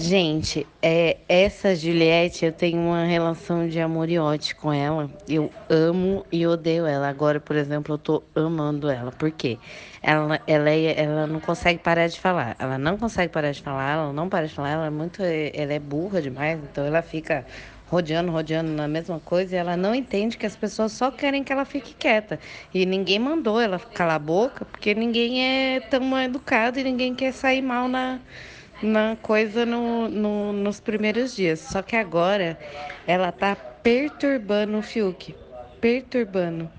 Gente, é, essa Juliette, eu tenho uma relação de amor e ódio com ela. Eu amo e odeio ela. Agora, por exemplo, eu tô amando ela. Por quê? Ela, ela, é, ela não consegue parar de falar. Ela não consegue parar de falar, ela não para de falar. Ela é muito. Ela é burra demais, então ela fica rodeando, rodeando na mesma coisa e ela não entende que as pessoas só querem que ela fique quieta. E ninguém mandou ela calar a boca, porque ninguém é tão educado e ninguém quer sair mal na na coisa no, no, nos primeiros dias. Só que agora ela tá perturbando o Fiuk. Perturbando.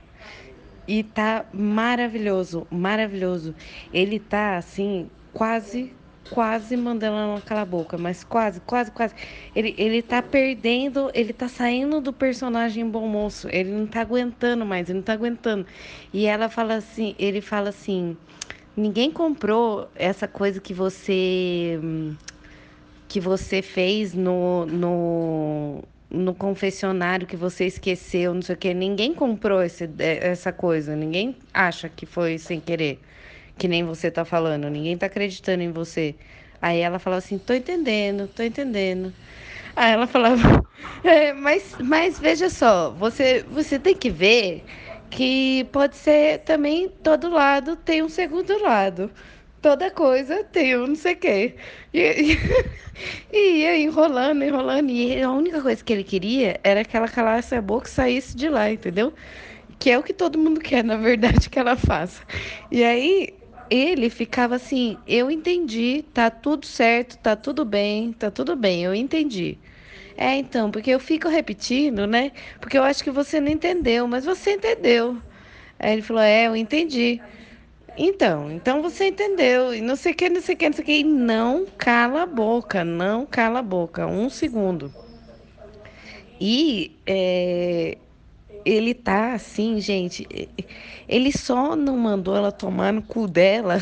E tá maravilhoso, maravilhoso. Ele tá assim, quase, quase mandando ela calar a boca, mas quase, quase, quase. Ele, ele tá perdendo, ele tá saindo do personagem bom moço. Ele não tá aguentando mais, ele não tá aguentando. E ela fala assim, ele fala assim ninguém comprou essa coisa que você que você fez no, no, no confessionário que você esqueceu, não sei o que. Ninguém comprou esse, essa coisa. Ninguém acha que foi sem querer. Que nem você tá falando. Ninguém tá acreditando em você. Aí ela falou assim: tô entendendo, tô entendendo. Aí ela falava: é, mas, mas veja só, você, você tem que ver que pode ser também todo lado tem um segundo lado. Toda coisa tem um não sei o quê. E, e, e ia enrolando, enrolando. E a única coisa que ele queria era que ela calasse a boca e saísse de lá, entendeu? Que é o que todo mundo quer, na verdade, que ela faça. E aí ele ficava assim: eu entendi, tá tudo certo, tá tudo bem, tá tudo bem, eu entendi. É, então, porque eu fico repetindo, né? Porque eu acho que você não entendeu, mas você entendeu. Aí ele falou: É, eu entendi. Então, então você entendeu. E não sei o que, não sei o que, não sei o que. E não cala a boca, não cala a boca. Um segundo. E é, ele tá assim, gente. Ele só não mandou ela tomar no cu dela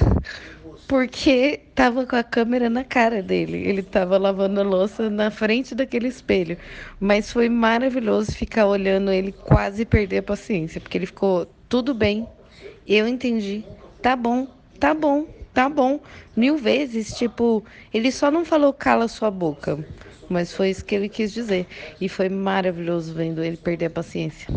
porque tava com a câmera na cara dele. Ele tava lavando a louça na frente daquele espelho. Mas foi maravilhoso ficar olhando ele quase perder a paciência, porque ele ficou tudo bem. Eu entendi. Tá bom, tá bom, tá bom. Mil vezes, tipo, ele só não falou cala sua boca. Mas foi isso que ele quis dizer. E foi maravilhoso vendo ele perder a paciência.